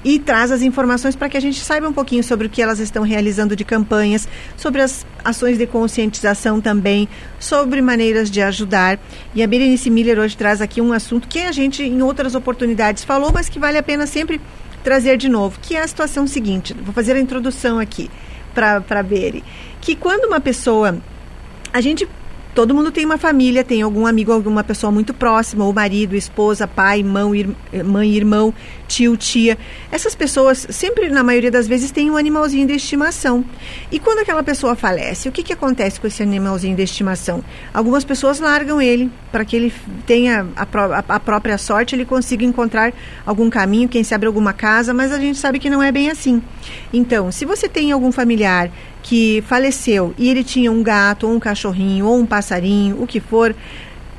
e traz as informações para que a gente saiba um pouquinho sobre o que elas estão realizando de campanhas, sobre as ações de conscientização também, sobre maneiras de ajudar. E a Berenice Miller hoje traz aqui um assunto que a gente em outras oportunidades falou, mas que vale a pena sempre trazer de novo, que é a situação seguinte. Vou fazer a introdução aqui para Beri. Que quando uma pessoa. A gente todo mundo tem uma família, tem algum amigo, alguma pessoa muito próxima, ou marido, esposa, pai, mão, ir, mãe, irmão, tio, tia. Essas pessoas, sempre, na maioria das vezes, têm um animalzinho de estimação. E quando aquela pessoa falece, o que, que acontece com esse animalzinho de estimação? Algumas pessoas largam ele para que ele tenha a, a, a própria sorte, ele consiga encontrar algum caminho, quem sabe alguma casa, mas a gente sabe que não é bem assim. Então, se você tem algum familiar que faleceu e ele tinha um gato, ou um cachorrinho, ou um passarinho, o que for,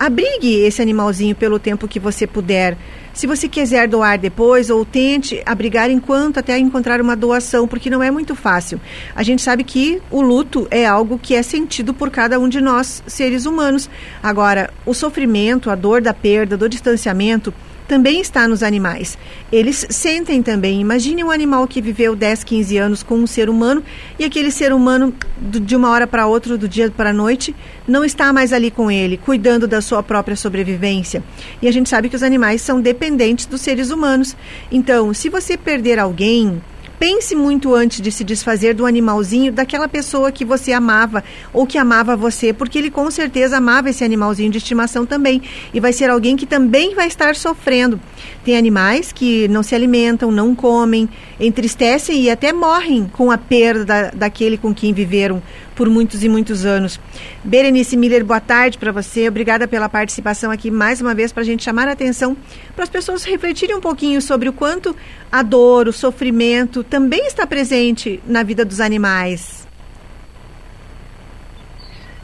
abrigue esse animalzinho pelo tempo que você puder. Se você quiser doar depois, ou tente abrigar enquanto até encontrar uma doação, porque não é muito fácil. A gente sabe que o luto é algo que é sentido por cada um de nós, seres humanos. Agora, o sofrimento, a dor da perda, do distanciamento, também está nos animais. Eles sentem também. Imagine um animal que viveu 10, 15 anos com um ser humano e aquele ser humano, de uma hora para outra, do dia para a noite, não está mais ali com ele, cuidando da sua própria sobrevivência. E a gente sabe que os animais são dependentes dos seres humanos. Então, se você perder alguém, pense muito antes de se desfazer do animalzinho daquela pessoa que você amava ou que amava você, porque ele com certeza amava esse animalzinho de estimação também e vai ser alguém que também vai estar sofrendo. Tem animais que não se alimentam, não comem, entristecem e até morrem com a perda da, daquele com quem viveram por muitos e muitos anos. Berenice Miller, boa tarde para você. Obrigada pela participação aqui mais uma vez para a gente chamar a atenção para as pessoas refletirem um pouquinho sobre o quanto a dor, o sofrimento também está presente na vida dos animais.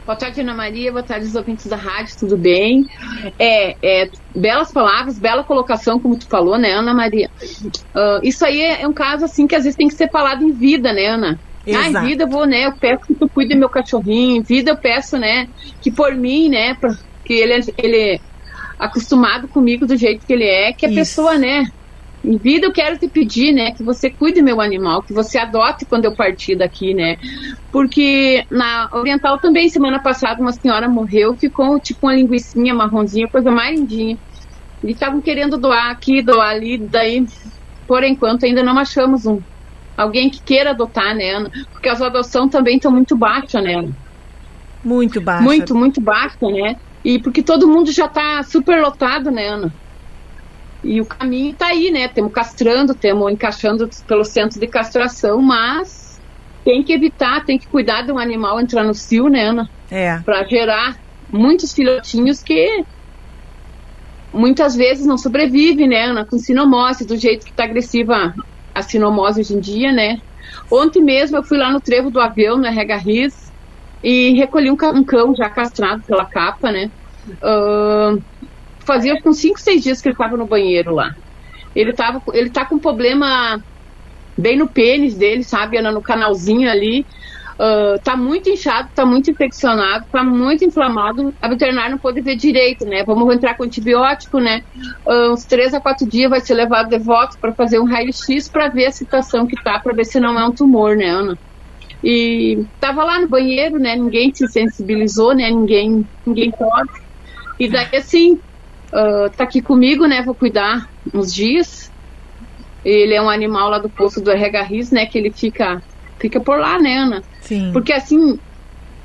Boa tarde, Ana Maria. Boa tarde, os ouvintes da rádio. Tudo bem? É, é, belas palavras, bela colocação, como tu falou, né, Ana Maria? Uh, isso aí é, é um caso assim que às vezes tem que ser falado em vida, né, Ana? Exato. Em vida eu vou, né? Eu peço que tu cuide do meu cachorrinho. Em vida eu peço, né? Que por mim, né? Que ele, é, ele é acostumado comigo do jeito que ele é, que a Isso. pessoa, né? Em vida eu quero te pedir, né, que você cuide meu animal, que você adote quando eu partir daqui, né? Porque na Oriental também, semana passada, uma senhora morreu, ficou tipo uma linguiçinha marronzinha, coisa mais lindinha. E estavam querendo doar aqui, doar ali, daí, por enquanto, ainda não achamos um alguém que queira adotar, né, Ana? Porque as adoções também estão muito baixas, né? Muito baixa. Muito, muito baixa, né? E porque todo mundo já está super lotado, né, Ana? E o caminho está aí, né? Temos castrando, temos encaixando pelo centro de castração, mas tem que evitar, tem que cuidar de um animal entrar no cio, né, Ana? É. Para gerar muitos filhotinhos que muitas vezes não sobrevivem, né, Ana? Com sinomose, do jeito que está agressiva a sinomose hoje em dia, né? Ontem mesmo eu fui lá no trevo do avião, no RH Riz, e recolhi um, um, cão já castrado pela capa, né? Uh, fazia uns 5, 6 dias que ele estava no banheiro lá. Ele, tava, ele tá com problema bem no pênis dele, sabe? No canalzinho ali. Uh, tá muito inchado, tá muito infeccionado, tá muito inflamado. A veterinária não pode ver direito, né? Vamos entrar com antibiótico, né? Uh, uns três a quatro dias vai ser levado de volta para fazer um raio-x para ver a situação que tá, para ver se não é um tumor, né, Ana? E tava lá no banheiro, né? Ninguém se sensibilizou, né? Ninguém, ninguém pode. E daí assim, uh, tá aqui comigo, né? Vou cuidar uns dias. Ele é um animal lá do posto do RH né? Que ele fica fica por lá, né, Ana? Sim. Porque assim,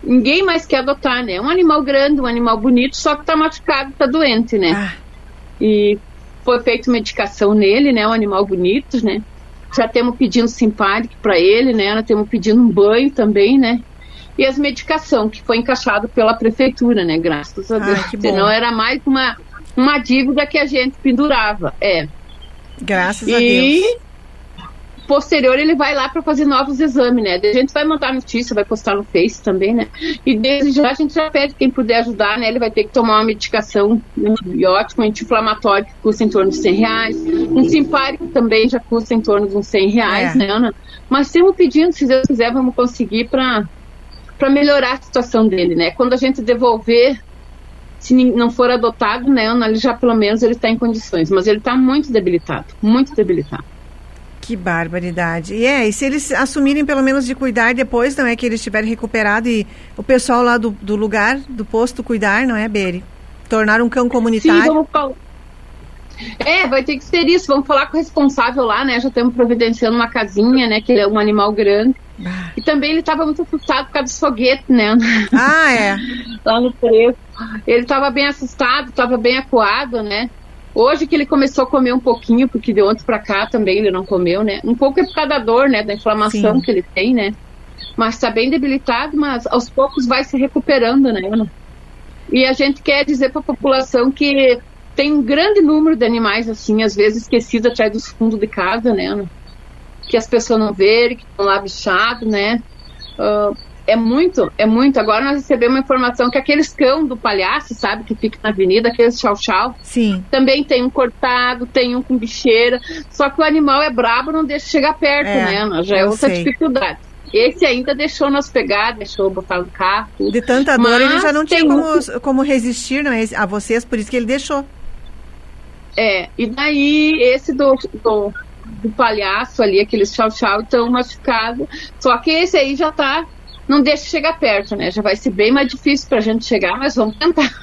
ninguém mais quer adotar, né? É um animal grande, um animal bonito, só que tá machucado, tá doente, né? Ah. E foi feita medicação nele, né? Um animal bonito, né? Já temos pedindo simpático para ele, né? Nós temos pedindo um banho também, né? E as medicação que foi encaixado pela prefeitura, né? Graças a Deus. Ah, Senão era mais uma, uma dívida que a gente pendurava. É. Graças e... a Deus posterior ele vai lá para fazer novos exames, né? A gente vai mandar notícia, vai postar no Face também, né? E desde já a gente já pede quem puder ajudar, né? Ele vai ter que tomar uma medicação um antibiótico, um anti-inflamatório que custa em torno de 100 reais. Um simpárico também já custa em torno de uns 100 reais, é. né, Ana? Mas temos pedindo, se Deus quiser, vamos conseguir para para melhorar a situação dele, né? Quando a gente devolver se não for adotado, né, Ana, ele já pelo menos ele está em condições, mas ele está muito debilitado, muito debilitado. Que barbaridade. E é, e se eles assumirem pelo menos de cuidar depois, não é que eles estiverem recuperado e o pessoal lá do, do lugar, do posto cuidar, não é, Beri? Tornar um cão comunitário. Sim, vamos falar. É, vai ter que ser isso. Vamos falar com o responsável lá, né? Já estamos providenciando uma casinha, né? Que ele é um animal grande. Ah. E também ele estava muito assustado por causa dos foguetes, né? Ah, é. lá no preço. Ele estava bem assustado, estava bem acuado, né? Hoje que ele começou a comer um pouquinho, porque de ontem para cá também ele não comeu, né? Um pouco é por causa da dor, né? Da inflamação Sim. que ele tem, né? Mas está bem debilitado, mas aos poucos vai se recuperando, né, Ana? E a gente quer dizer para a população que tem um grande número de animais assim, às vezes esquecidos atrás dos fundos de casa, né, Ana? Que as pessoas não verem, que estão lá bichados, né? Uh, é muito, é muito. Agora nós recebemos uma informação que aqueles cão do palhaço, sabe, que fica na avenida, aqueles chau-chau. Sim. Também tem um cortado, tem um com bicheira. Só que o animal é brabo, não deixa chegar perto, é, né? Já é outra sei. dificuldade. Esse ainda deixou nós pegar, deixou botar no carro. De tanta dor, Mas ele já não tinha como, como resistir não é, a vocês, por isso que ele deixou. É, e daí esse do, do, do palhaço ali, aqueles chau-chau, estão machucados. Só que esse aí já tá não deixa chegar perto, né? Já vai ser bem mais difícil para a gente chegar, mas vamos tentar.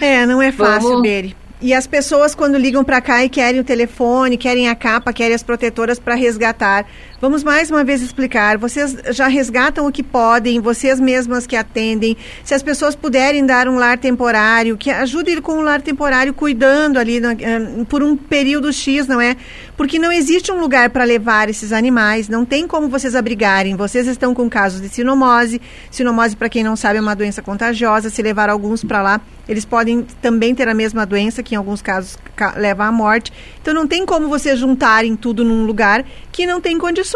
É, não é fácil, vamos... Beri. E as pessoas, quando ligam para cá e querem o telefone, querem a capa, querem as protetoras para resgatar, Vamos mais uma vez explicar. Vocês já resgatam o que podem, vocês mesmas que atendem. Se as pessoas puderem dar um lar temporário, que ajude com um lar temporário, cuidando ali uh, por um período X, não é? Porque não existe um lugar para levar esses animais, não tem como vocês abrigarem. Vocês estão com casos de sinomose. Sinomose, para quem não sabe, é uma doença contagiosa. Se levar alguns para lá, eles podem também ter a mesma doença, que em alguns casos leva à morte. Então não tem como vocês juntarem tudo num lugar que não tem condições.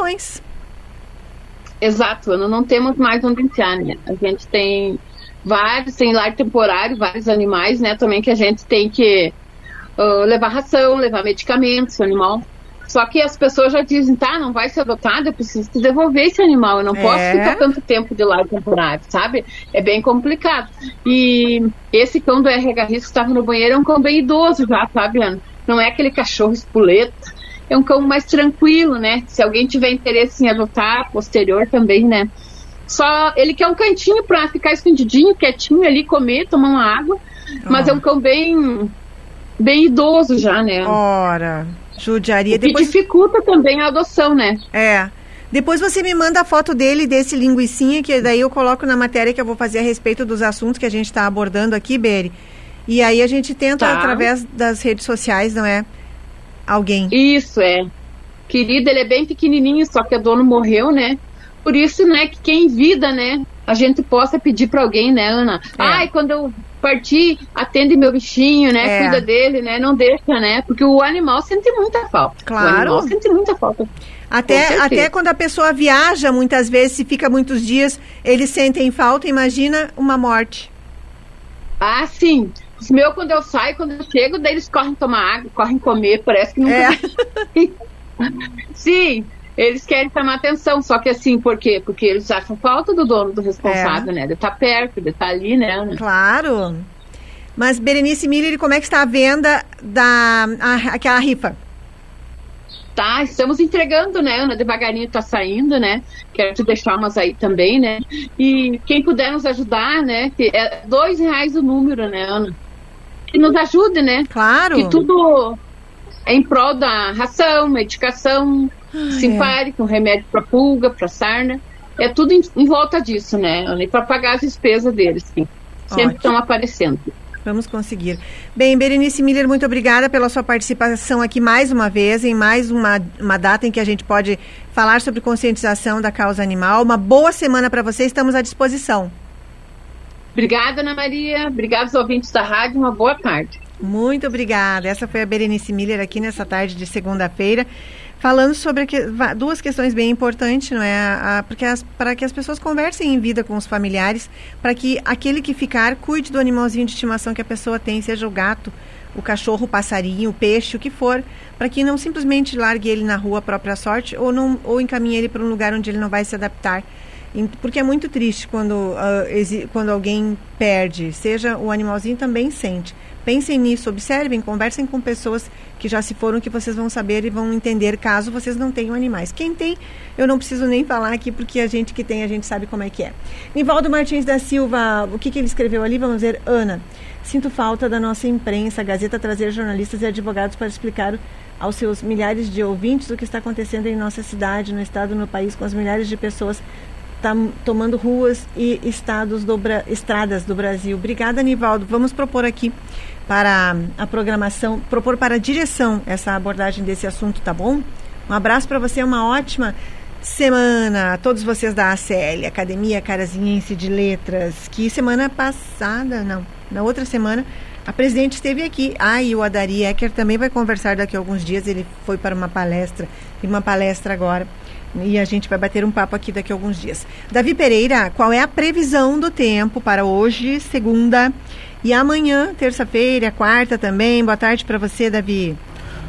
Exato, não temos mais onde enfiar, né? A gente tem vários, tem lar temporário, vários animais, né? Também que a gente tem que uh, levar ração, levar medicamentos, animal. Só que as pessoas já dizem, tá, não vai ser adotado, eu preciso devolver esse animal, eu não é. posso ficar tanto tempo de lar temporário, sabe? É bem complicado. E esse cão do RH Risco que estava no banheiro é um cão bem idoso já, sabe, Ana? Não é aquele cachorro espoleta, é um cão mais tranquilo, né? Se alguém tiver interesse em adotar, posterior também, né? Só ele quer um cantinho para ficar escondidinho, quietinho ali, comer, tomar uma água, mas é um cão bem bem idoso já, né? Ora. Judiaria. O que Depois... dificulta também a adoção, né? É. Depois você me manda a foto dele, desse linguicinha, que daí eu coloco na matéria que eu vou fazer a respeito dos assuntos que a gente está abordando aqui, Beri. E aí a gente tenta, tá. através das redes sociais, não é? Alguém. Isso, é. Querido, ele é bem pequenininho, só que o dono morreu, né? Por isso, né, que quem vida, né, a gente possa pedir para alguém, né, Ana? É. Ai, quando eu partir, atende meu bichinho, né? É. Cuida dele, né? Não deixa, né? Porque o animal sente muita falta. Claro. O animal sente muita falta. Até, até quando a pessoa viaja, muitas vezes, se fica muitos dias, eles sentem falta, imagina uma morte. Ah, sim. Os meus, quando eu saio, quando eu chego, daí eles correm tomar água, correm comer, parece que nunca. É. sim, eles querem chamar atenção, só que assim, por quê? Porque eles acham falta do dono, do responsável, é. né? De estar tá perto, de estar tá ali, né? Claro. Mas, Berenice Miller, como é que está a venda da a, aquela rifa? Tá, estamos entregando, né, Ana? Devagarinho tá saindo, né? Quero te deixar umas aí também, né? E quem puder nos ajudar, né? Que é dois reais o número, né, Ana? Que nos ajude, né? Claro. Que tudo é em prol da ração, medicação, simpárico, é. um remédio para pulga, para sarna. É tudo em, em, volta disso, né? Para pagar as despesas deles, sim. Sempre estão aparecendo. Vamos conseguir. Bem, Berenice Miller, muito obrigada pela sua participação aqui mais uma vez, em mais uma, uma data em que a gente pode falar sobre conscientização da causa animal. Uma boa semana para você, estamos à disposição. Obrigada, Ana Maria. Obrigada aos ouvintes da rádio. Uma boa tarde. Muito obrigada. Essa foi a Berenice Miller aqui nessa tarde de segunda-feira falando sobre que, duas questões bem importantes, não é? A, porque as, para que as pessoas conversem em vida com os familiares, para que aquele que ficar cuide do animalzinho de estimação que a pessoa tem, seja o gato, o cachorro, o passarinho, o peixe, o que for, para que não simplesmente largue ele na rua à própria sorte ou não ou encaminhe ele para um lugar onde ele não vai se adaptar. Porque é muito triste quando, uh, quando alguém perde, seja o animalzinho também sente. Pensem nisso, observem, conversem com pessoas que já se foram, que vocês vão saber e vão entender caso vocês não tenham animais. Quem tem, eu não preciso nem falar aqui, porque a gente que tem, a gente sabe como é que é. Nivaldo Martins da Silva, o que, que ele escreveu ali? Vamos ver, Ana. Sinto falta da nossa imprensa, Gazeta trazer jornalistas e advogados para explicar aos seus milhares de ouvintes o que está acontecendo em nossa cidade, no estado, no país, com as milhares de pessoas tá tomando ruas e estados do, estradas do Brasil. Obrigada, Nivaldo. Vamos propor aqui para a programação, propor para a direção essa abordagem desse assunto, tá bom? Um abraço para você, uma ótima semana a todos vocês da ACL, Academia Carazinhense de Letras, que semana passada, não, na outra semana, a presidente esteve aqui. Ah, e o Adari Ecker também vai conversar daqui a alguns dias, ele foi para uma palestra, e uma palestra agora e a gente vai bater um papo aqui daqui a alguns dias. Davi Pereira, qual é a previsão do tempo para hoje, segunda, e amanhã, terça-feira, quarta também? Boa tarde para você, Davi.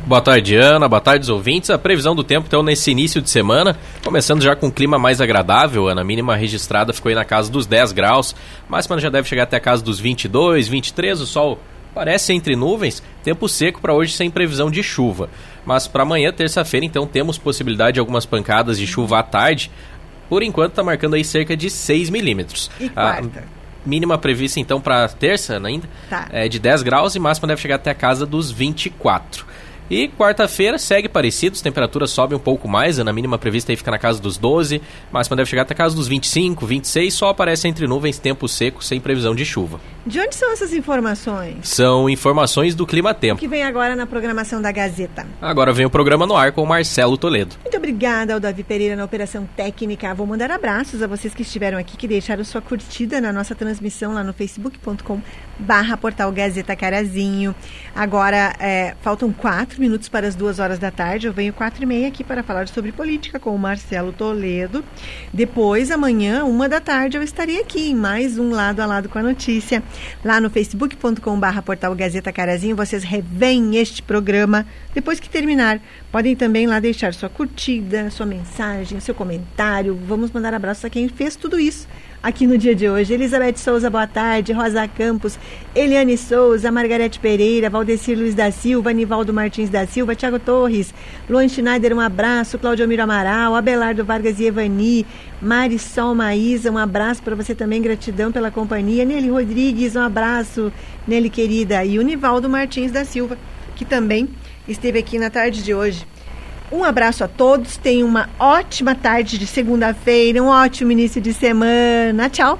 Boa tarde, Ana. Boa tarde, ouvintes. A previsão do tempo, então, nesse início de semana, começando já com um clima mais agradável. Ana, a mínima registrada ficou aí na casa dos 10 graus. Máxima já deve chegar até a casa dos 22, 23. O sol parece entre nuvens. Tempo seco para hoje, sem previsão de chuva. Mas para amanhã, terça-feira, então temos possibilidade de algumas pancadas de chuva à tarde. Por enquanto está marcando aí cerca de 6 milímetros. E quarta? A mínima prevista então para terça ainda tá. é de 10 graus e máxima deve chegar até a casa dos 24. E quarta-feira segue parecido, as temperaturas sobem um pouco mais, a mínima prevista aí fica na casa dos 12, máxima deve chegar até a casa dos 25, 26, só aparece entre nuvens, tempo seco, sem previsão de chuva. De onde são essas informações? São informações do Clima Tempo. Que vem agora na programação da Gazeta. Agora vem o programa no ar com o Marcelo Toledo. Muito obrigada ao Davi Pereira na operação técnica. Vou mandar abraços a vocês que estiveram aqui, que deixaram sua curtida na nossa transmissão lá no facebook.com barra portal Gazeta Carazinho. Agora, é, faltam quatro minutos para as duas horas da tarde. Eu venho quatro e meia aqui para falar sobre política com o Marcelo Toledo. Depois, amanhã, uma da tarde, eu estarei aqui em mais um Lado a Lado com a Notícia. Lá no facebook.com barra portal Gazeta Carazinho, vocês revêem este programa. Depois que terminar, podem também lá deixar sua curtida, sua mensagem, seu comentário. Vamos mandar abraços a quem fez tudo isso aqui no dia de hoje. Elizabeth Souza, boa tarde. Rosa Campos, Eliane Souza, Margarete Pereira, Valdecir Luiz da Silva, Anivaldo Martins da Silva, Tiago Torres, Luan Schneider, um abraço. Claudio Miro Amaral, Abelardo Vargas e Evani, Marisol Maísa, um abraço para você também. Gratidão pela companhia. Nelly Rodrigues, um abraço. Nelly querida. E o Nivaldo Martins da Silva, que também esteve aqui na tarde de hoje. Um abraço a todos, tenham uma ótima tarde de segunda-feira, um ótimo início de semana. Tchau!